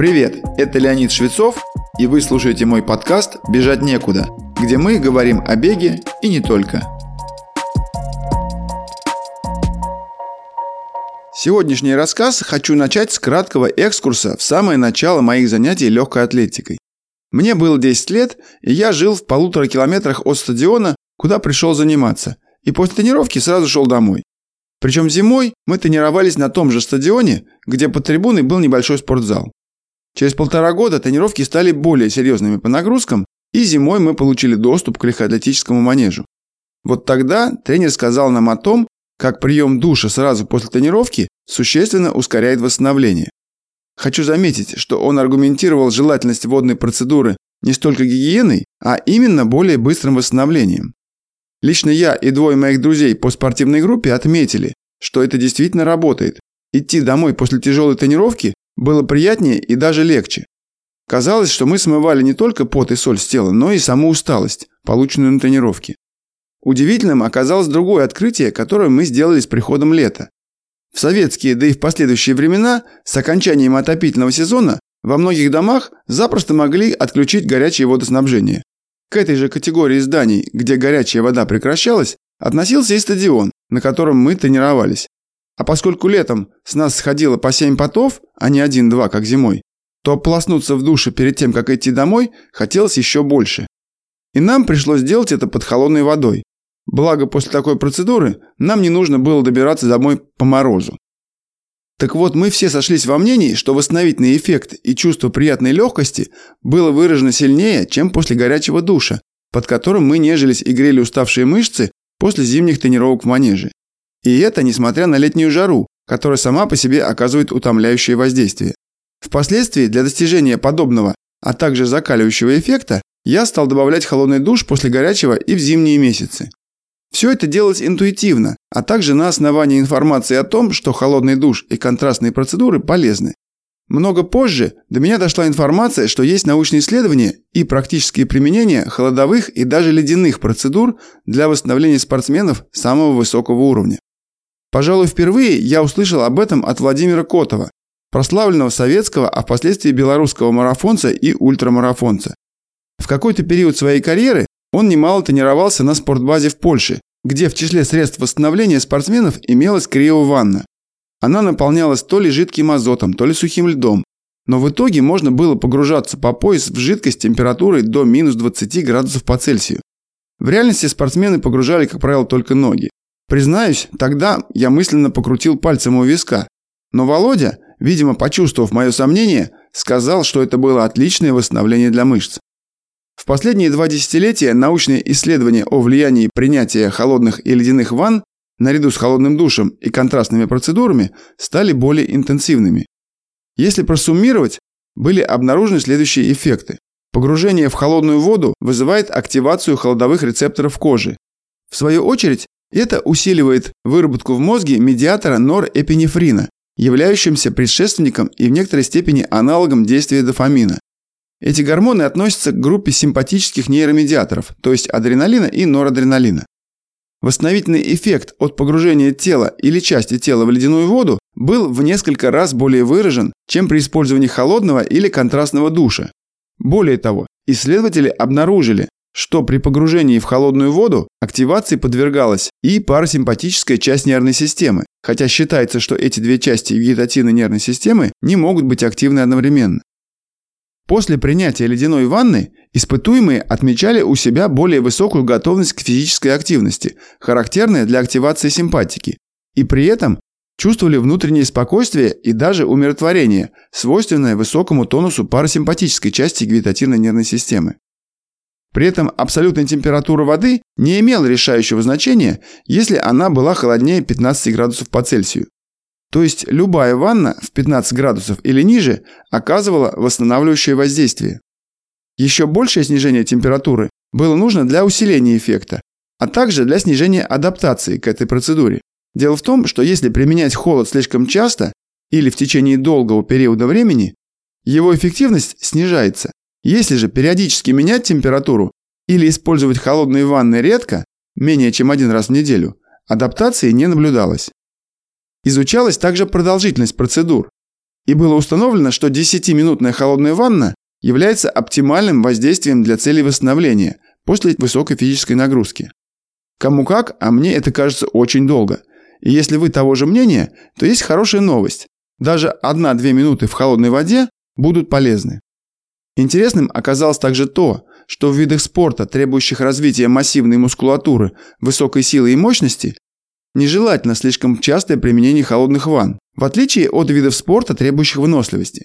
Привет, это Леонид Швецов, и вы слушаете мой подкаст «Бежать некуда», где мы говорим о беге и не только. Сегодняшний рассказ хочу начать с краткого экскурса в самое начало моих занятий легкой атлетикой. Мне было 10 лет, и я жил в полутора километрах от стадиона, куда пришел заниматься, и после тренировки сразу шел домой. Причем зимой мы тренировались на том же стадионе, где под трибуной был небольшой спортзал. Через полтора года тренировки стали более серьезными по нагрузкам, и зимой мы получили доступ к легкоатлетическому манежу. Вот тогда тренер сказал нам о том, как прием душа сразу после тренировки существенно ускоряет восстановление. Хочу заметить, что он аргументировал желательность водной процедуры не столько гигиеной, а именно более быстрым восстановлением. Лично я и двое моих друзей по спортивной группе отметили, что это действительно работает. Идти домой после тяжелой тренировки было приятнее и даже легче. Казалось, что мы смывали не только пот и соль с тела, но и саму усталость, полученную на тренировке. Удивительным оказалось другое открытие, которое мы сделали с приходом лета. В советские, да и в последующие времена, с окончанием отопительного сезона, во многих домах запросто могли отключить горячее водоснабжение. К этой же категории зданий, где горячая вода прекращалась, относился и стадион, на котором мы тренировались. А поскольку летом с нас сходило по 7 потов, а не один-два, как зимой, то ополоснуться в душе перед тем, как идти домой, хотелось еще больше. И нам пришлось делать это под холодной водой. Благо, после такой процедуры нам не нужно было добираться домой по морозу. Так вот, мы все сошлись во мнении, что восстановительный эффект и чувство приятной легкости было выражено сильнее, чем после горячего душа, под которым мы нежились и грели уставшие мышцы после зимних тренировок в манеже. И это несмотря на летнюю жару, которая сама по себе оказывает утомляющее воздействие. Впоследствии для достижения подобного, а также закаливающего эффекта, я стал добавлять холодный душ после горячего и в зимние месяцы. Все это делалось интуитивно, а также на основании информации о том, что холодный душ и контрастные процедуры полезны. Много позже до меня дошла информация, что есть научные исследования и практические применения холодовых и даже ледяных процедур для восстановления спортсменов самого высокого уровня. Пожалуй, впервые я услышал об этом от Владимира Котова, прославленного советского, а впоследствии белорусского марафонца и ультрамарафонца. В какой-то период своей карьеры он немало тренировался на спортбазе в Польше, где в числе средств восстановления спортсменов имелась криованна. Она наполнялась то ли жидким азотом, то ли сухим льдом. Но в итоге можно было погружаться по пояс в жидкость температурой до минус 20 градусов по Цельсию. В реальности спортсмены погружали, как правило, только ноги. Признаюсь, тогда я мысленно покрутил пальцем у виска. Но Володя, видимо, почувствовав мое сомнение, сказал, что это было отличное восстановление для мышц. В последние два десятилетия научные исследования о влиянии принятия холодных и ледяных ванн наряду с холодным душем и контрастными процедурами стали более интенсивными. Если просуммировать, были обнаружены следующие эффекты. Погружение в холодную воду вызывает активацию холодовых рецепторов кожи. В свою очередь, это усиливает выработку в мозге медиатора норэпинефрина, являющимся предшественником и в некоторой степени аналогом действия дофамина. Эти гормоны относятся к группе симпатических нейромедиаторов, то есть адреналина и норадреналина. Восстановительный эффект от погружения тела или части тела в ледяную воду был в несколько раз более выражен, чем при использовании холодного или контрастного душа. Более того, исследователи обнаружили, что при погружении в холодную воду активации подвергалась и парасимпатическая часть нервной системы, хотя считается, что эти две части вегетативной нервной системы не могут быть активны одновременно. После принятия ледяной ванны испытуемые отмечали у себя более высокую готовность к физической активности, характерная для активации симпатики, и при этом чувствовали внутреннее спокойствие и даже умиротворение, свойственное высокому тонусу парасимпатической части вегетативной нервной системы. При этом абсолютная температура воды не имела решающего значения, если она была холоднее 15 градусов по Цельсию. То есть любая ванна в 15 градусов или ниже оказывала восстанавливающее воздействие. Еще большее снижение температуры было нужно для усиления эффекта, а также для снижения адаптации к этой процедуре. Дело в том, что если применять холод слишком часто или в течение долгого периода времени, его эффективность снижается. Если же периодически менять температуру или использовать холодные ванны редко, менее чем один раз в неделю, адаптации не наблюдалось. Изучалась также продолжительность процедур. и было установлено, что 10-минутная холодная ванна является оптимальным воздействием для целей восстановления после высокой физической нагрузки. Кому как, а мне это кажется очень долго. И если вы того же мнения, то есть хорошая новость. Даже 1-2 минуты в холодной воде будут полезны. Интересным оказалось также то, что в видах спорта, требующих развития массивной мускулатуры, высокой силы и мощности, нежелательно слишком частое применение холодных ванн, в отличие от видов спорта, требующих выносливости.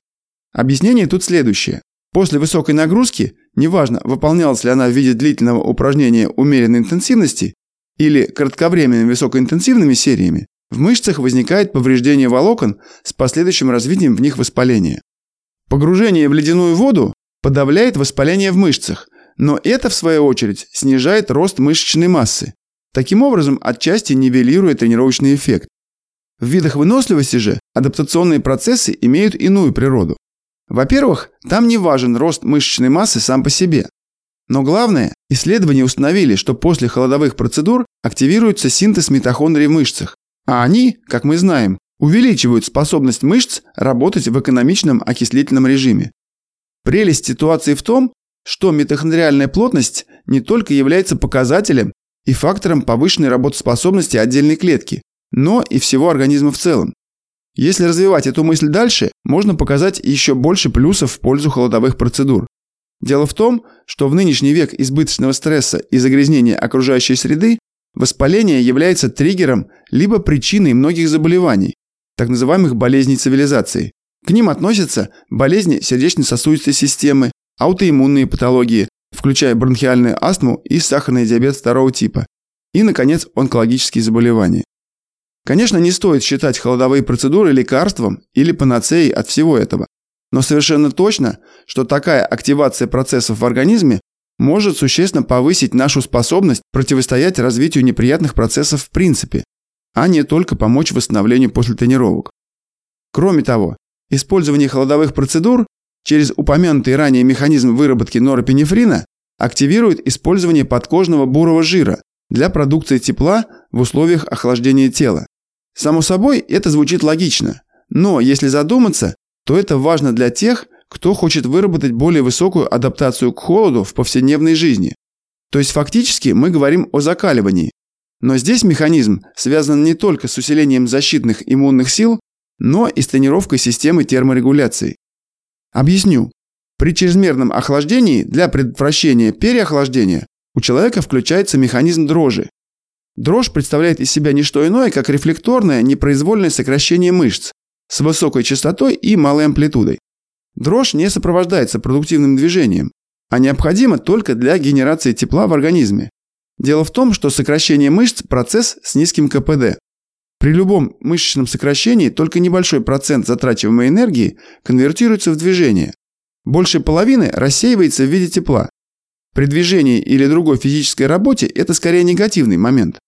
Объяснение тут следующее. После высокой нагрузки, неважно, выполнялась ли она в виде длительного упражнения умеренной интенсивности или кратковременными высокоинтенсивными сериями, в мышцах возникает повреждение волокон с последующим развитием в них воспаления. Погружение в ледяную воду подавляет воспаление в мышцах, но это, в свою очередь, снижает рост мышечной массы. Таким образом, отчасти нивелируя тренировочный эффект. В видах выносливости же адаптационные процессы имеют иную природу. Во-первых, там не важен рост мышечной массы сам по себе. Но главное, исследования установили, что после холодовых процедур активируется синтез митохондрий в мышцах, а они, как мы знаем, увеличивают способность мышц работать в экономичном окислительном режиме. Прелесть ситуации в том, что митохондриальная плотность не только является показателем и фактором повышенной работоспособности отдельной клетки, но и всего организма в целом. Если развивать эту мысль дальше, можно показать еще больше плюсов в пользу холодовых процедур. Дело в том, что в нынешний век избыточного стресса и загрязнения окружающей среды воспаление является триггером либо причиной многих заболеваний, так называемых болезней цивилизации. К ним относятся болезни сердечно-сосудистой системы, аутоиммунные патологии, включая бронхиальную астму и сахарный диабет второго типа, и, наконец, онкологические заболевания. Конечно, не стоит считать холодовые процедуры лекарством или панацеей от всего этого. Но совершенно точно, что такая активация процессов в организме может существенно повысить нашу способность противостоять развитию неприятных процессов в принципе, а не только помочь восстановлению после тренировок. Кроме того, использование холодовых процедур через упомянутый ранее механизм выработки норопинефрина активирует использование подкожного бурого жира для продукции тепла в условиях охлаждения тела. Само собой, это звучит логично, но если задуматься, то это важно для тех, кто хочет выработать более высокую адаптацию к холоду в повседневной жизни. То есть фактически мы говорим о закаливании. Но здесь механизм связан не только с усилением защитных иммунных сил, но и с тренировкой системы терморегуляции. Объясню. При чрезмерном охлаждении для предотвращения переохлаждения у человека включается механизм дрожи, Дрожь представляет из себя не что иное, как рефлекторное непроизвольное сокращение мышц с высокой частотой и малой амплитудой. Дрожь не сопровождается продуктивным движением, а необходима только для генерации тепла в организме. Дело в том, что сокращение мышц – процесс с низким КПД. При любом мышечном сокращении только небольшой процент затрачиваемой энергии конвертируется в движение. Большая половины рассеивается в виде тепла. При движении или другой физической работе это скорее негативный момент.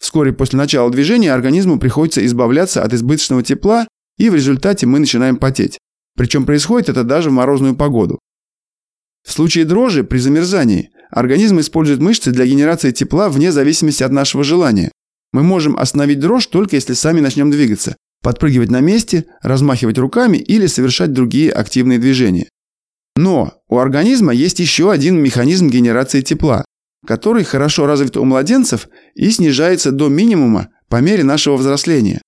Вскоре после начала движения организму приходится избавляться от избыточного тепла, и в результате мы начинаем потеть. Причем происходит это даже в морозную погоду. В случае дрожи при замерзании организм использует мышцы для генерации тепла вне зависимости от нашего желания. Мы можем остановить дрожь только если сами начнем двигаться, подпрыгивать на месте, размахивать руками или совершать другие активные движения. Но у организма есть еще один механизм генерации тепла, который хорошо развит у младенцев и снижается до минимума по мере нашего взросления.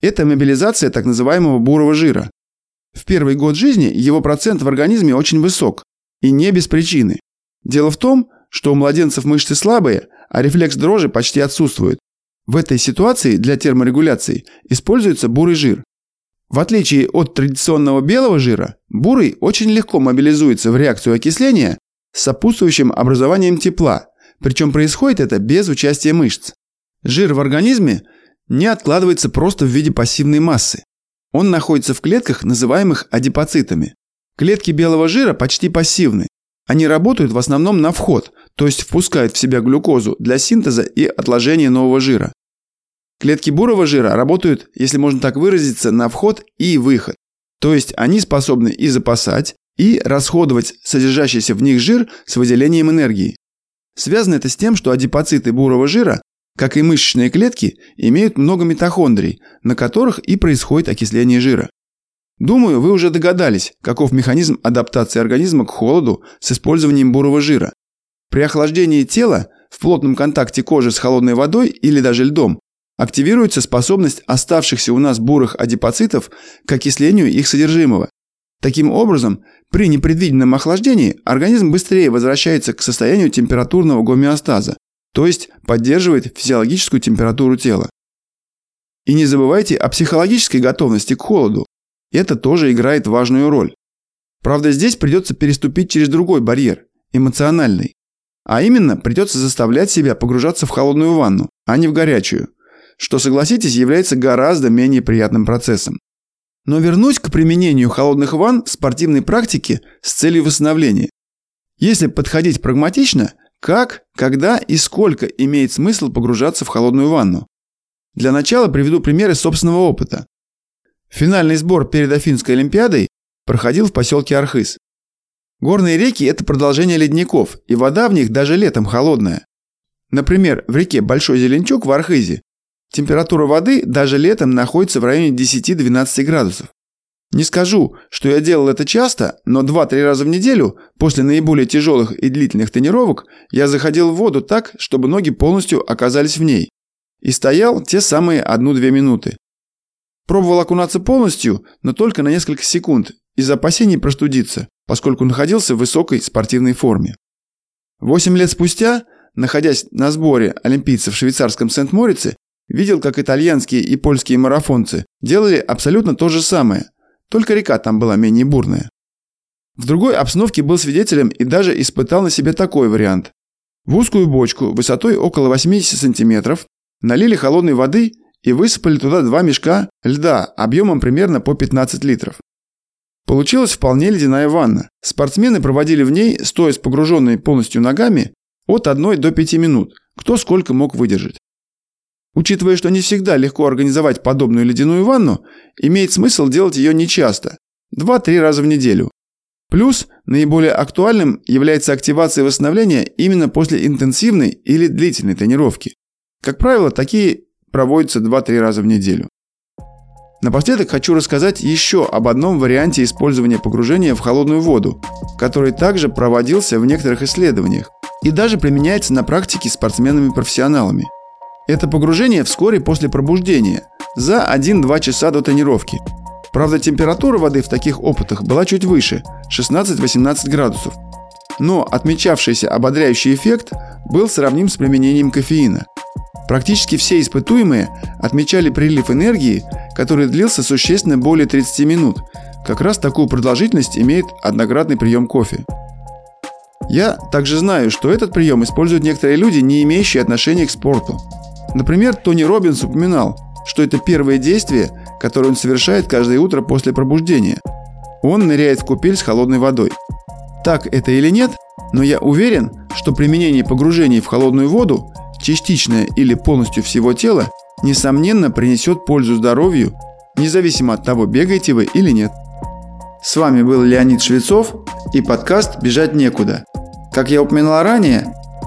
Это мобилизация так называемого бурого жира. В первый год жизни его процент в организме очень высок, и не без причины. Дело в том, что у младенцев мышцы слабые, а рефлекс дрожи почти отсутствует. В этой ситуации для терморегуляции используется бурый жир. В отличие от традиционного белого жира, бурый очень легко мобилизуется в реакцию окисления с сопутствующим образованием тепла, причем происходит это без участия мышц. Жир в организме не откладывается просто в виде пассивной массы. Он находится в клетках, называемых адипоцитами. Клетки белого жира почти пассивны. Они работают в основном на вход, то есть впускают в себя глюкозу для синтеза и отложения нового жира. Клетки бурого жира работают, если можно так выразиться, на вход и выход. То есть они способны и запасать, и расходовать содержащийся в них жир с выделением энергии. Связано это с тем, что адипоциты бурого жира, как и мышечные клетки, имеют много митохондрий, на которых и происходит окисление жира. Думаю, вы уже догадались, каков механизм адаптации организма к холоду с использованием бурого жира. При охлаждении тела в плотном контакте кожи с холодной водой или даже льдом активируется способность оставшихся у нас бурых адипоцитов к окислению их содержимого. Таким образом, при непредвиденном охлаждении организм быстрее возвращается к состоянию температурного гомеостаза, то есть поддерживает физиологическую температуру тела. И не забывайте о психологической готовности к холоду. Это тоже играет важную роль. Правда, здесь придется переступить через другой барьер – эмоциональный. А именно, придется заставлять себя погружаться в холодную ванну, а не в горячую, что, согласитесь, является гораздо менее приятным процессом. Но вернусь к применению холодных ванн в спортивной практике с целью восстановления. Если подходить прагматично, как, когда и сколько имеет смысл погружаться в холодную ванну? Для начала приведу примеры собственного опыта. Финальный сбор перед Афинской Олимпиадой проходил в поселке Архыз. Горные реки – это продолжение ледников, и вода в них даже летом холодная. Например, в реке Большой Зеленчук в Архизе Температура воды даже летом находится в районе 10-12 градусов. Не скажу, что я делал это часто, но 2-3 раза в неделю, после наиболее тяжелых и длительных тренировок, я заходил в воду так, чтобы ноги полностью оказались в ней. И стоял те самые 1-2 минуты. Пробовал окунаться полностью, но только на несколько секунд, из опасений простудиться, поскольку находился в высокой спортивной форме. Восемь лет спустя, находясь на сборе олимпийцев в швейцарском Сент-Морице, Видел, как итальянские и польские марафонцы делали абсолютно то же самое, только река там была менее бурная. В другой обстановке был свидетелем и даже испытал на себе такой вариант. В узкую бочку высотой около 80 сантиметров налили холодной воды и высыпали туда два мешка льда объемом примерно по 15 литров. Получилась вполне ледяная ванна. Спортсмены проводили в ней, стоя с погруженными полностью ногами, от 1 до 5 минут, кто сколько мог выдержать. Учитывая, что не всегда легко организовать подобную ледяную ванну, имеет смысл делать ее нечасто – 2-3 раза в неделю. Плюс наиболее актуальным является активация восстановления именно после интенсивной или длительной тренировки. Как правило, такие проводятся 2-3 раза в неделю. Напоследок хочу рассказать еще об одном варианте использования погружения в холодную воду, который также проводился в некоторых исследованиях и даже применяется на практике спортсменами-профессионалами – это погружение вскоре после пробуждения, за 1-2 часа до тренировки. Правда, температура воды в таких опытах была чуть выше – 16-18 градусов. Но отмечавшийся ободряющий эффект был сравним с применением кофеина. Практически все испытуемые отмечали прилив энергии, который длился существенно более 30 минут. Как раз такую продолжительность имеет однократный прием кофе. Я также знаю, что этот прием используют некоторые люди, не имеющие отношения к спорту. Например, Тони Робинс упоминал, что это первое действие, которое он совершает каждое утро после пробуждения. Он ныряет в купель с холодной водой. Так это или нет, но я уверен, что применение погружений в холодную воду, частичное или полностью всего тела, несомненно принесет пользу здоровью, независимо от того, бегаете вы или нет. С вами был Леонид Швецов и подкаст «Бежать некуда». Как я упоминал ранее,